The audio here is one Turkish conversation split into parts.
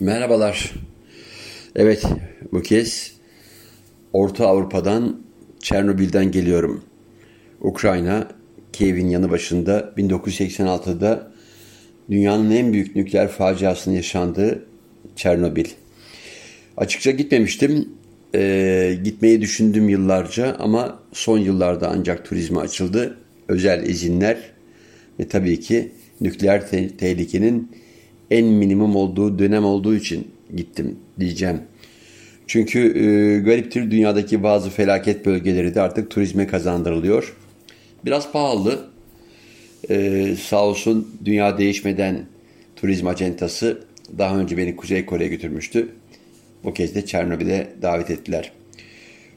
Merhabalar. Evet, bu kez Orta Avrupa'dan, Çernobil'den geliyorum. Ukrayna, Kiev'in yanı başında 1986'da dünyanın en büyük nükleer faciasının yaşandığı Çernobil. Açıkça gitmemiştim. Ee, gitmeyi düşündüm yıllarca ama son yıllarda ancak turizme açıldı. Özel izinler ve tabii ki nükleer te- tehlikenin en minimum olduğu dönem olduğu için gittim diyeceğim. Çünkü e, gariptir dünyadaki bazı felaket bölgeleri de artık turizme kazandırılıyor. Biraz pahalı. E, sağ olsun dünya değişmeden turizm acentası daha önce beni Kuzey Kore'ye götürmüştü. Bu kez de Çernobil'e davet ettiler.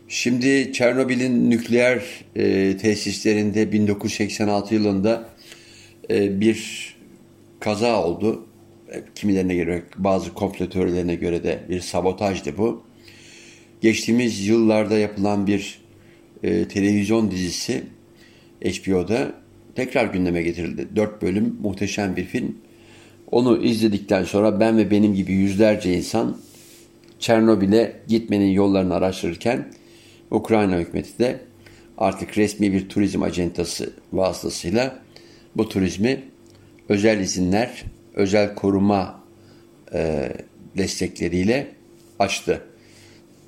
Şimdi Çernobil'in nükleer e, tesislerinde 1986 yılında e, bir kaza oldu. E, Kimilerine göre, bazı komplo teorilerine göre de bir sabotajdı bu. Geçtiğimiz yıllarda yapılan bir e, televizyon dizisi HBO'da tekrar gündeme getirildi. Dört bölüm muhteşem bir film. Onu izledikten sonra ben ve benim gibi yüzlerce insan Çernobil'e gitmenin yollarını araştırırken Ukrayna hükümeti de artık resmi bir turizm acentası vasıtasıyla bu turizmi özel izinler, özel koruma e, destekleriyle açtı.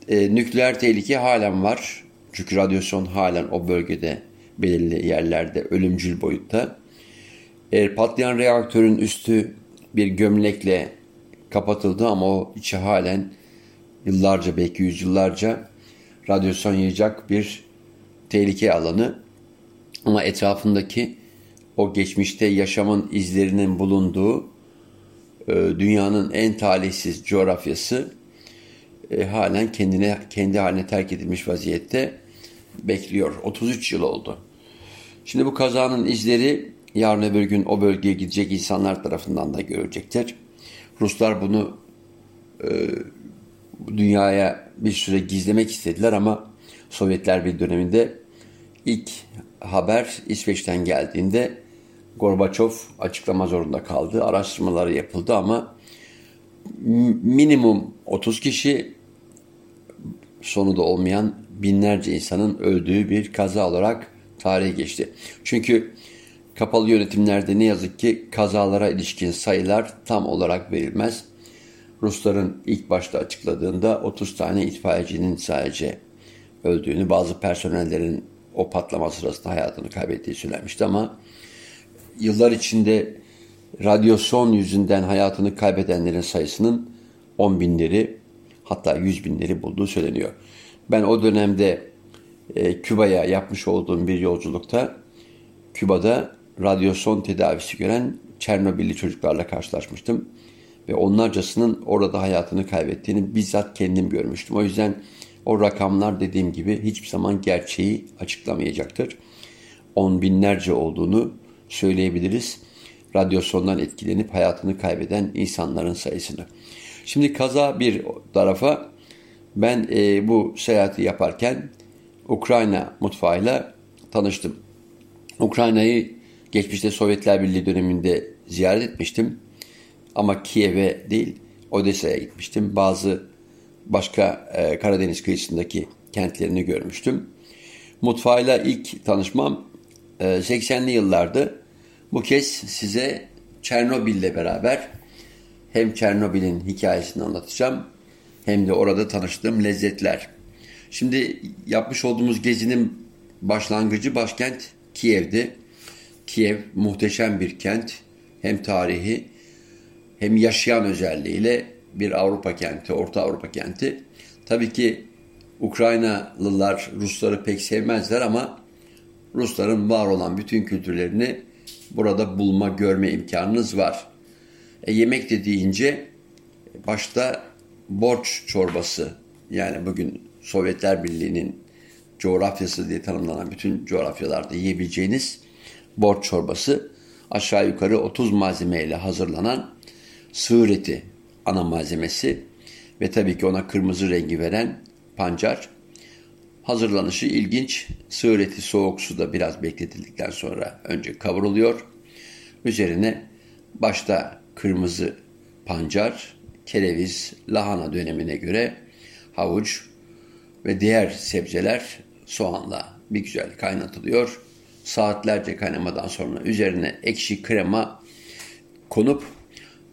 E, nükleer tehlike halen var. Çünkü radyasyon halen o bölgede belirli yerlerde ölümcül boyutta. E, patlayan reaktörün üstü bir gömlekle kapatıldı ama o içi halen yıllarca belki yüzyıllarca radyasyon yayacak bir tehlike alanı. Ama etrafındaki o geçmişte yaşamın izlerinin bulunduğu dünyanın en talihsiz coğrafyası e, halen kendine kendi haline terk edilmiş vaziyette bekliyor. 33 yıl oldu. Şimdi bu kazanın izleri yarın öbür gün o bölgeye gidecek insanlar tarafından da görülecektir. Ruslar bunu e, dünyaya bir süre gizlemek istediler ama Sovyetler bir döneminde ilk haber İsveç'ten geldiğinde Gorbaçov açıklama zorunda kaldı. Araştırmaları yapıldı ama minimum 30 kişi sonu da olmayan binlerce insanın öldüğü bir kaza olarak tarihe geçti. Çünkü kapalı yönetimlerde ne yazık ki kazalara ilişkin sayılar tam olarak verilmez. Rusların ilk başta açıkladığında 30 tane itfaiyecinin sadece öldüğünü, bazı personellerin o patlama sırasında hayatını kaybettiği söylenmişti ama yıllar içinde radyasyon yüzünden hayatını kaybedenlerin sayısının 10 binleri hatta 100 binleri bulduğu söyleniyor. Ben o dönemde e, Küba'ya yapmış olduğum bir yolculukta Küba'da radyasyon tedavisi gören Çernobilli çocuklarla karşılaşmıştım. Ve onlarcasının orada hayatını kaybettiğini bizzat kendim görmüştüm. O yüzden o rakamlar dediğim gibi hiçbir zaman gerçeği açıklamayacaktır. On binlerce olduğunu söyleyebiliriz. Radyasyondan etkilenip hayatını kaybeden insanların sayısını. Şimdi kaza bir tarafa ben e, bu seyahati yaparken Ukrayna mutfağıyla tanıştım. Ukrayna'yı geçmişte Sovyetler Birliği döneminde ziyaret etmiştim. Ama Kiev'e değil Odessa'ya gitmiştim. Bazı başka e, Karadeniz kıyısındaki kentlerini görmüştüm. Mutfağıyla ilk tanışmam e, 80'li yıllardı. Bu kez size Çernobil'le beraber hem Çernobil'in hikayesini anlatacağım hem de orada tanıştığım lezzetler. Şimdi yapmış olduğumuz gezinin başlangıcı başkent Kiev'di. Kiev muhteşem bir kent. Hem tarihi hem yaşayan özelliğiyle bir Avrupa kenti, Orta Avrupa kenti. Tabii ki Ukraynalılar Rusları pek sevmezler ama Rusların var olan bütün kültürlerini burada bulma, görme imkanınız var. E, yemek de deyince başta borç çorbası yani bugün Sovyetler Birliği'nin coğrafyası diye tanımlanan bütün coğrafyalarda yiyebileceğiniz borç çorbası aşağı yukarı 30 malzemeyle hazırlanan sığır eti ana malzemesi ve tabii ki ona kırmızı rengi veren pancar. Hazırlanışı ilginç. Sığır eti soğuk suda biraz bekletildikten sonra önce kavruluyor. Üzerine başta kırmızı pancar, kereviz, lahana dönemine göre havuç ve diğer sebzeler soğanla bir güzel kaynatılıyor. Saatlerce kaynamadan sonra üzerine ekşi krema konup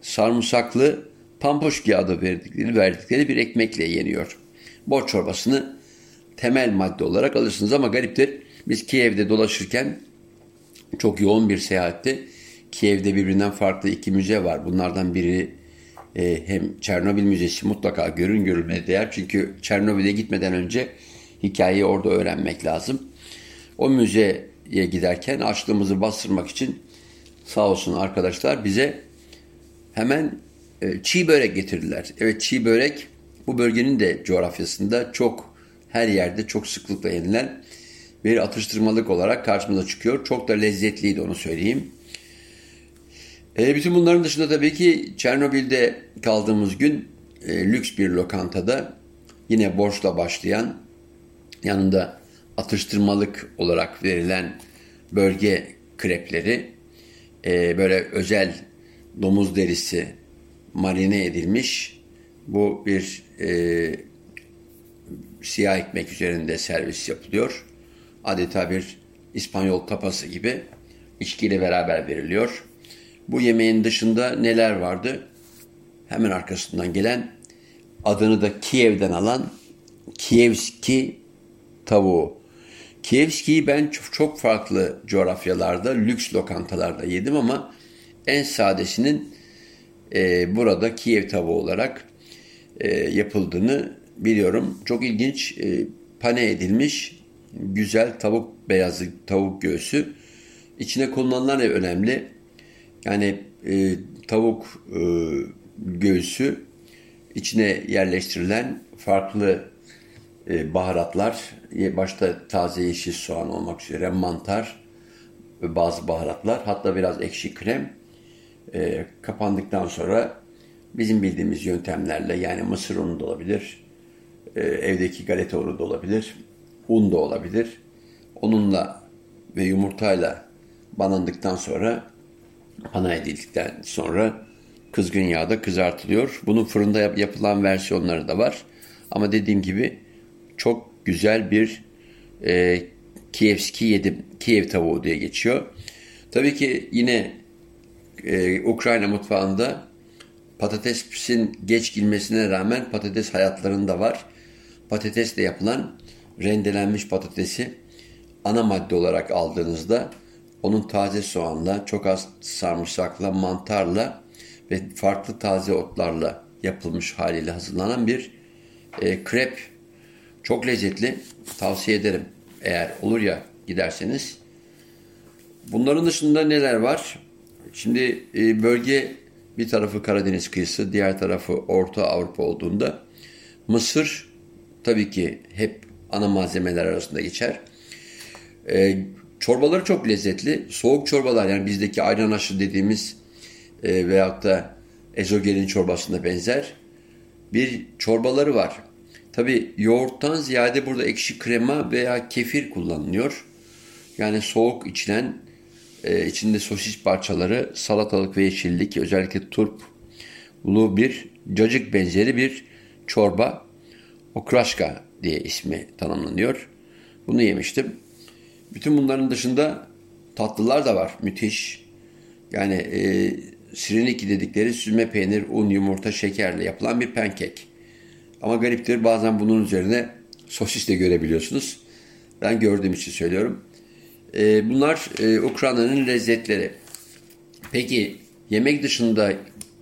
sarımsaklı pampoşki adı verdikleri, verdikleri bir ekmekle yeniyor. Borç çorbasını temel madde olarak alırsınız ama gariptir. Biz Kiev'de dolaşırken çok yoğun bir seyahatte Kiev'de birbirinden farklı iki müze var. Bunlardan biri e, hem Çernobil Müzesi mutlaka görün görülmeye değer. Çünkü Çernobil'e gitmeden önce hikayeyi orada öğrenmek lazım. O müzeye giderken açlığımızı bastırmak için sağ olsun arkadaşlar bize hemen e, çiğ börek getirdiler. Evet çiğ börek bu bölgenin de coğrafyasında çok her yerde çok sıklıkla yenilen bir atıştırmalık olarak karşımıza çıkıyor. Çok da lezzetliydi onu söyleyeyim. E, bütün bunların dışında tabii ki Çernobil'de kaldığımız gün e, lüks bir lokantada yine borçla başlayan yanında atıştırmalık olarak verilen bölge krepleri e, böyle özel domuz derisi marine edilmiş bu bir e, siyah ekmek üzerinde servis yapılıyor. Adeta bir İspanyol tapası gibi içkiyle beraber veriliyor. Bu yemeğin dışında neler vardı? Hemen arkasından gelen adını da Kiev'den alan Kievski tavuğu. Kievski'yi ben çok, farklı coğrafyalarda, lüks lokantalarda yedim ama en sadesinin e, burada Kiev tavuğu olarak e, yapıldığını biliyorum. Çok ilginç e, pane edilmiş güzel tavuk beyazı tavuk göğsü. İçine kullanılan ne önemli? Yani e, tavuk e, göğsü içine yerleştirilen farklı e, baharatlar, başta taze yeşil soğan olmak üzere mantar bazı baharatlar, hatta biraz ekşi krem e, kapandıktan sonra bizim bildiğimiz yöntemlerle yani mısır unu da olabilir, e, evdeki galeta unu da olabilir, un da olabilir. Onunla ve yumurtayla banandıktan sonra pana edildikten sonra kızgın yağda kızartılıyor. Bunun fırında yap yapılan versiyonları da var. Ama dediğim gibi çok güzel bir e, Kievski yedim. Kiev tavuğu diye geçiyor. Tabii ki yine e, Ukrayna mutfağında patatesin geç girmesine rağmen patates hayatlarında var. Patatesle yapılan rendelenmiş patatesi ana madde olarak aldığınızda onun taze soğanla, çok az sarımsakla, mantarla ve farklı taze otlarla yapılmış haliyle hazırlanan bir e, krep. Çok lezzetli. Tavsiye ederim. Eğer olur ya giderseniz. Bunların dışında neler var? Şimdi e, bölge bir tarafı Karadeniz kıyısı, diğer tarafı Orta Avrupa olduğunda Mısır tabii ki hep ana malzemeler arasında geçer. E, çorbaları çok lezzetli. Soğuk çorbalar yani bizdeki ayran aşı dediğimiz e, veyahut da ezogelin çorbasına benzer bir çorbaları var. Tabi yoğurttan ziyade burada ekşi krema veya kefir kullanılıyor. Yani soğuk içilen e, içinde sosis parçaları, salatalık ve yeşillik özellikle turplu bir cacık benzeri bir çorba. Okraşka diye ismi tanımlanıyor. Bunu yemiştim. Bütün bunların dışında tatlılar da var. Müthiş. Yani e, sireniki dedikleri süzme peynir, un, yumurta, şekerle yapılan bir pankek. Ama gariptir bazen bunun üzerine sosis de görebiliyorsunuz. Ben gördüğüm için söylüyorum. E, bunlar e, Ukrayna'nın lezzetleri. Peki yemek dışında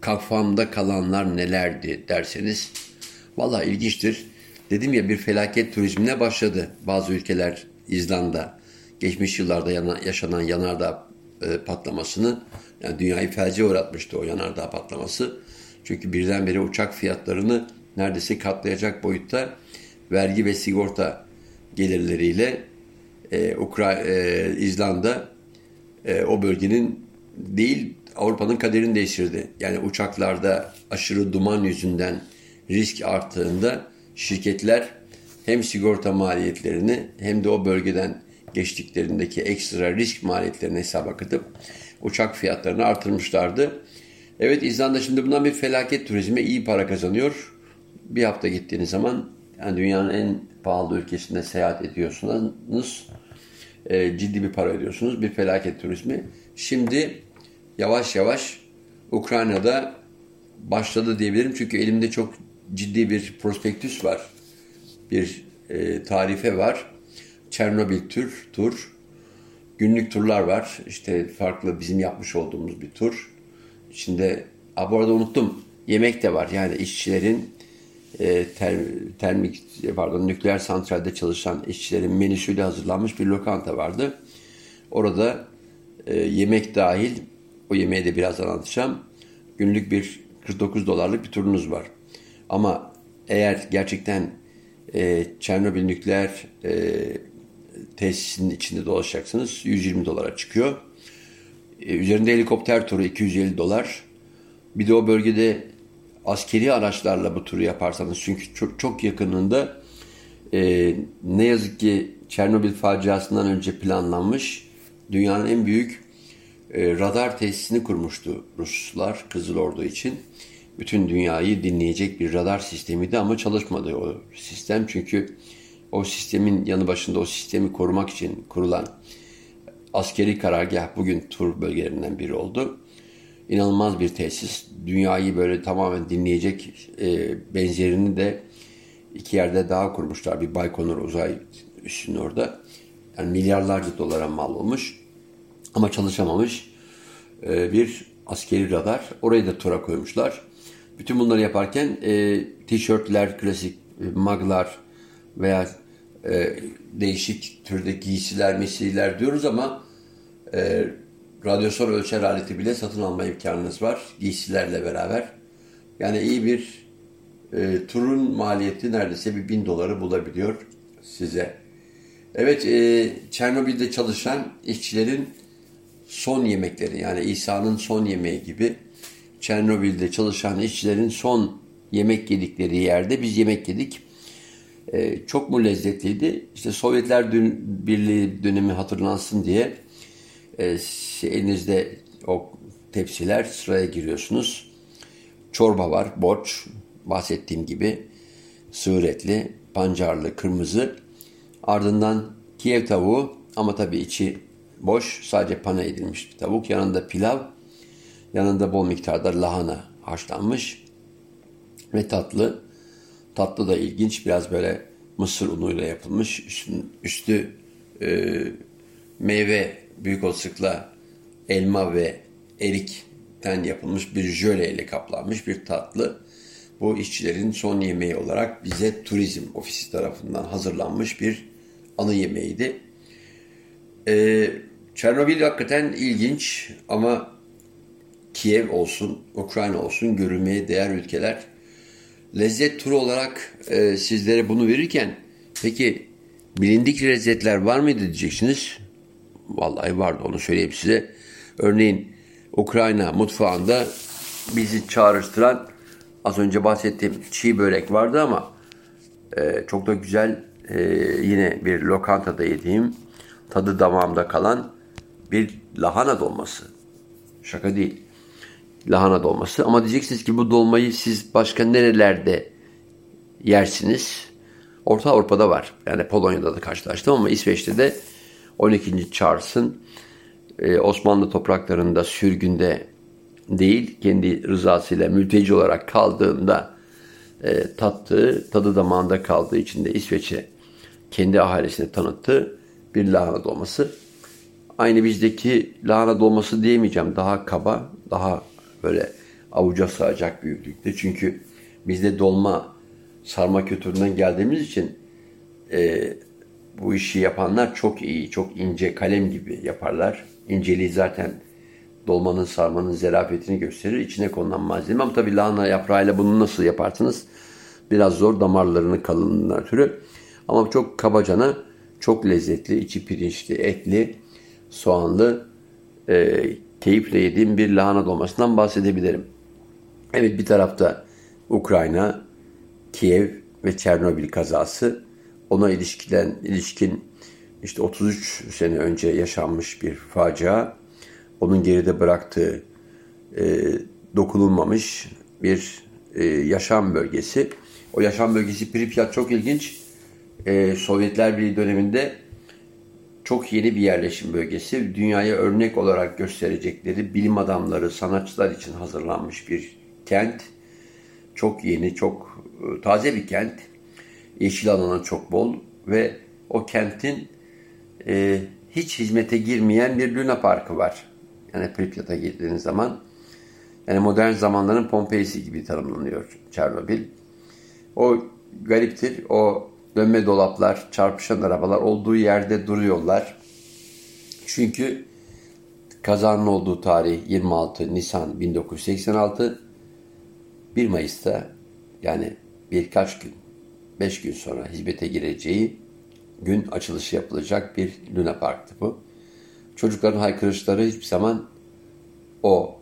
kafamda kalanlar nelerdi derseniz valla ilginçtir. Dedim ya bir felaket turizmine başladı bazı ülkeler İzlanda. Geçmiş yıllarda yana, yaşanan yanardağ e, patlamasını yani dünyayı felce uğratmıştı o yanardağ patlaması. Çünkü birdenbire uçak fiyatlarını neredeyse katlayacak boyutta vergi ve sigorta gelirleriyle e, Ukra e, İzlanda e, o bölgenin değil Avrupa'nın kaderini değiştirdi. Yani uçaklarda aşırı duman yüzünden risk arttığında şirketler hem sigorta maliyetlerini hem de o bölgeden geçtiklerindeki ekstra risk maliyetlerini hesaba katıp uçak fiyatlarını artırmışlardı. Evet İzlanda şimdi bundan bir felaket turizme iyi para kazanıyor. Bir hafta gittiğiniz zaman yani dünyanın en pahalı ülkesinde seyahat ediyorsunuz. E, ciddi bir para ödüyorsunuz. Bir felaket turizmi. Şimdi yavaş yavaş Ukrayna'da başladı diyebilirim. Çünkü elimde çok ciddi bir prospektüs var. Bir e, tarife var. Çernobil tur, tur. Günlük turlar var. İşte farklı bizim yapmış olduğumuz bir tur. İçinde, a, bu arada unuttum. Yemek de var. Yani işçilerin e, ter, termik pardon nükleer santralde çalışan işçilerin menüsüyle hazırlanmış bir lokanta vardı. Orada e, yemek dahil o yemeği de birazdan anlatacağım. Günlük bir 49 dolarlık bir turunuz var. Ama eğer gerçekten e, Çernobil nükleer e, tesisinin içinde dolaşacaksınız 120 dolara çıkıyor. E, üzerinde helikopter turu 250 dolar. Bir de o bölgede askeri araçlarla bu turu yaparsanız çünkü çok, çok yakınında e, ne yazık ki Çernobil faciasından önce planlanmış dünyanın en büyük e, radar tesisini kurmuştu Ruslar Kızıl Ordu için. Bütün dünyayı dinleyecek bir radar sistemiydi ama çalışmadı o sistem çünkü o sistemin yanı başında o sistemi korumak için kurulan askeri karargah bugün tur bölgelerinden biri oldu. İnanılmaz bir tesis. Dünyayı böyle tamamen dinleyecek e, benzerini de iki yerde daha kurmuşlar. Bir Baykonur uzay üssünün orada. Yani milyarlarca dolara mal olmuş ama çalışamamış e, bir askeri radar. Orayı da tura koymuşlar. Bütün bunları yaparken e, tişörtler, klasik e, maglar veya e, değişik türde giysiler, mesleğler diyoruz ama e, radyosol ölçer aleti bile satın alma imkanınız var giysilerle beraber. Yani iyi bir e, turun maliyeti neredeyse bir bin doları bulabiliyor size. Evet, e, Çernobil'de çalışan işçilerin son yemekleri yani İsa'nın son yemeği gibi Çernobil'de çalışan işçilerin son yemek yedikleri yerde biz yemek yedik. E, çok mu lezzetliydi? İşte Sovyetler Birliği dönemi hatırlansın diye e, elinizde o tepsiler sıraya giriyorsunuz. Çorba var, borç, bahsettiğim gibi sığır etli, pancarlı, kırmızı. Ardından Kiev tavuğu ama tabii içi boş, sadece pana edilmiş bir tavuk. Yanında pilav, yanında bol miktarda lahana haşlanmış ve tatlı. Tatlı da ilginç, biraz böyle mısır unuyla yapılmış. Üstü, üstü e, meyve büyük olasılıkla elma ve erikten yapılmış bir jöleyle kaplanmış bir tatlı. Bu işçilerin son yemeği olarak bize turizm ofisi tarafından hazırlanmış bir anı yemeğiydi. Ee, Çernobil hakikaten ilginç ama Kiev olsun, Ukrayna olsun görülmeye değer ülkeler. Lezzet turu olarak e, sizlere bunu verirken peki bilindik lezzetler var mıydı diyeceksiniz. Vallahi vardı onu söyleyeyim size. Örneğin Ukrayna mutfağında bizi çağrıştıran az önce bahsettiğim çiğ börek vardı ama e, çok da güzel e, yine bir lokantada yediğim tadı damağımda kalan bir lahana dolması. Şaka değil. Lahana dolması. Ama diyeceksiniz ki bu dolmayı siz başka nerelerde yersiniz? Orta Avrupa'da var. Yani Polonya'da da karşılaştım ama İsveç'te de 12. Charles'ın e, Osmanlı topraklarında sürgünde değil, kendi rızasıyla mülteci olarak kaldığında e, tattığı, tadı damağında kaldığı için de İsveç'e kendi ahalisine tanıttığı bir lahana dolması. Aynı bizdeki lahana dolması diyemeyeceğim. Daha kaba, daha böyle avuca sığacak büyüklükte. Çünkü bizde dolma sarma kültüründen geldiğimiz için e, bu işi yapanlar çok iyi, çok ince kalem gibi yaparlar. İnceliği zaten dolmanın, sarmanın zerafetini gösterir. İçine konulan malzeme. Ama tabii lahana yaprağıyla bunu nasıl yaparsınız? Biraz zor damarlarını kalınlığından ötürü. Ama çok kabacana, çok lezzetli, içi pirinçli, etli, soğanlı, e, keyifle yediğim bir lahana dolmasından bahsedebilirim. Evet bir tarafta Ukrayna, Kiev ve Çernobil kazası ona ilişkiden ilişkin işte 33 sene önce yaşanmış bir facia, onun geride bıraktığı e, dokunulmamış bir e, yaşam bölgesi. O yaşam bölgesi Pripyat çok ilginç. E, Sovyetler Birliği döneminde çok yeni bir yerleşim bölgesi. Dünyaya örnek olarak gösterecekleri bilim adamları, sanatçılar için hazırlanmış bir kent. Çok yeni, çok e, taze bir kent. Yeşil alanı çok bol ve o kentin e, hiç hizmete girmeyen bir Luna Parkı var. Yani Pripyat'a girdiğiniz zaman yani modern zamanların Pompei'si gibi tanımlanıyor Çernobil. O gariptir. O dönme dolaplar, çarpışan arabalar olduğu yerde duruyorlar. Çünkü kazanın olduğu tarih 26 Nisan 1986. 1 Mayıs'ta yani birkaç gün, 5 gün sonra hizmete gireceği gün açılışı yapılacak bir Luna Park'tı bu. Çocukların haykırışları hiçbir zaman o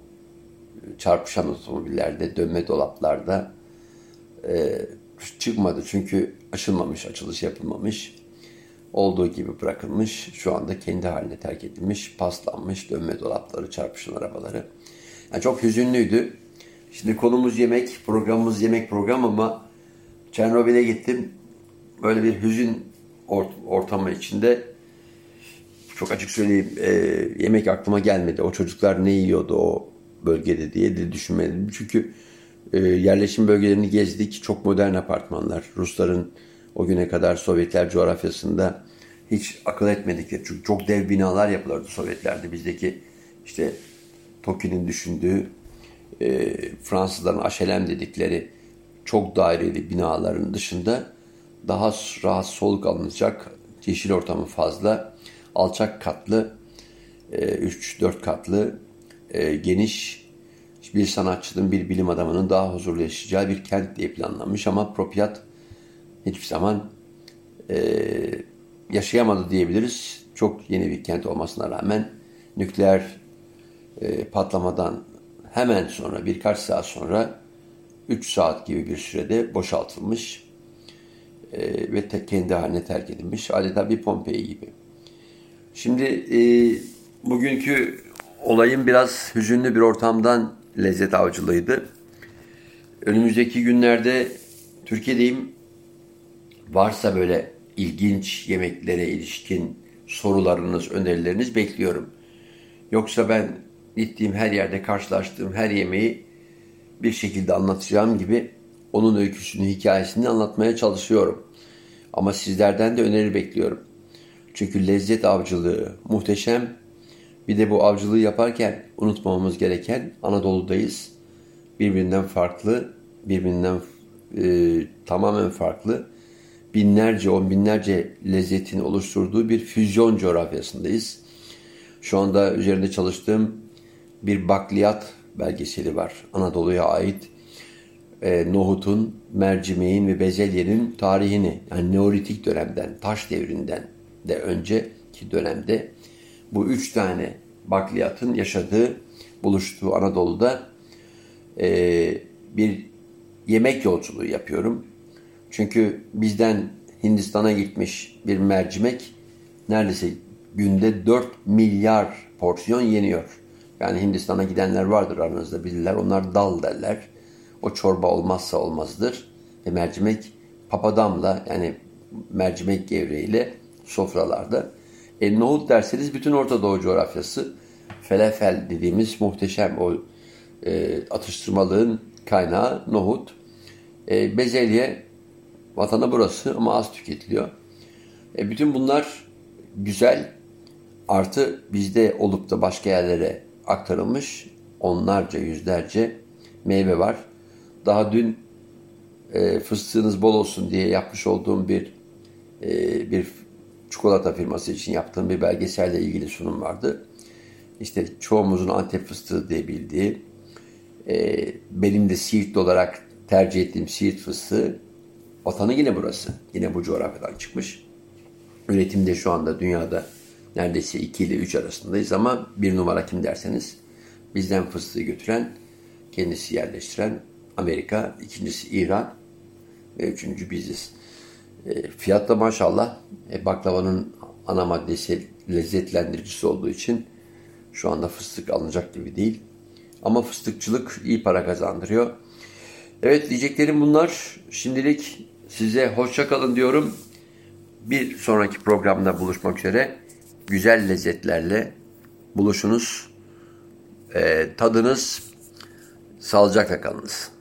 çarpışan otomobillerde, dönme dolaplarda e, çıkmadı. Çünkü açılmamış, açılış yapılmamış. Olduğu gibi bırakılmış. Şu anda kendi haline terk edilmiş, paslanmış dönme dolapları, çarpışan arabaları. Yani çok hüzünlüydü. Şimdi konumuz yemek, programımız yemek program ama Çernobil'e gittim. Böyle bir hüzün ortamı içinde çok açık söyleyeyim e, yemek aklıma gelmedi. O çocuklar ne yiyordu o bölgede diye de düşünmedim. Çünkü e, yerleşim bölgelerini gezdik. Çok modern apartmanlar. Rusların o güne kadar Sovyetler coğrafyasında hiç akıl etmedikleri. Çünkü çok dev binalar yapılırdı Sovyetlerde. Bizdeki işte Toki'nin düşündüğü e, Fransızların aşelem dedikleri çok daireli binaların dışında daha rahat soluk alınacak yeşil ortamı fazla alçak katlı 3-4 e, katlı e, geniş bir sanatçının, bir bilim adamının daha huzurlu yaşayacağı bir kent diye planlanmış ama Propyat hiçbir zaman e, yaşayamadı diyebiliriz. Çok yeni bir kent olmasına rağmen nükleer e, patlamadan hemen sonra birkaç saat sonra 3 saat gibi bir sürede boşaltılmış e, ve te, kendi haline terk edilmiş. Adeta bir Pompei gibi. Şimdi e, bugünkü olayın biraz hüzünlü bir ortamdan lezzet avcılığıydı. Önümüzdeki günlerde Türkiye'deyim. Varsa böyle ilginç yemeklere ilişkin sorularınız, önerileriniz bekliyorum. Yoksa ben gittiğim her yerde karşılaştığım her yemeği bir şekilde anlatacağım gibi onun öyküsünü, hikayesini anlatmaya çalışıyorum. Ama sizlerden de öneri bekliyorum. Çünkü lezzet avcılığı muhteşem bir de bu avcılığı yaparken unutmamamız gereken Anadolu'dayız. Birbirinden farklı, birbirinden e, tamamen farklı binlerce, on binlerce lezzetin oluşturduğu bir füzyon coğrafyasındayız. Şu anda üzerinde çalıştığım bir bakliyat belgeseli var. Anadolu'ya ait e, nohutun, mercimeğin ve bezelyenin tarihini yani Neolitik dönemden, taş devrinden de önceki dönemde bu üç tane bakliyatın yaşadığı, buluştuğu Anadolu'da e, bir yemek yolculuğu yapıyorum. Çünkü bizden Hindistan'a gitmiş bir mercimek neredeyse günde 4 milyar porsiyon yeniyor. Yani Hindistan'a gidenler vardır aranızda bilirler. Onlar dal derler. O çorba olmazsa olmazdır. Ve mercimek papadamla yani mercimek gevreğiyle sofralarda e, nohut derseniz bütün Orta Doğu coğrafyası felefel dediğimiz muhteşem o e, atıştırmalığın kaynağı nohut. E, bezelye vatanı burası ama az tüketiliyor. E, bütün bunlar güzel artı bizde olup da başka yerlere aktarılmış onlarca yüzlerce meyve var. Daha dün e, fıstığınız bol olsun diye yapmış olduğum bir e, bir çikolata firması için yaptığım bir belgeselle ilgili sunum vardı. İşte çoğumuzun Antep fıstığı diye bildiği, e, benim de Siirt olarak tercih ettiğim Siirt fıstığı, vatanı yine burası. Yine bu coğrafyadan çıkmış. Üretimde şu anda dünyada neredeyse 2 ile 3 arasındayız ama bir numara kim derseniz bizden fıstığı götüren, kendisi yerleştiren Amerika, ikincisi İran ve üçüncü biziz. E, fiyat da maşallah e, baklavanın ana maddesi lezzetlendiricisi olduğu için şu anda fıstık alınacak gibi değil. Ama fıstıkçılık iyi para kazandırıyor. Evet diyeceklerim bunlar. Şimdilik size hoşça kalın diyorum. Bir sonraki programda buluşmak üzere. Güzel lezzetlerle buluşunuz. Ee, tadınız. Sağlıcakla kalınız.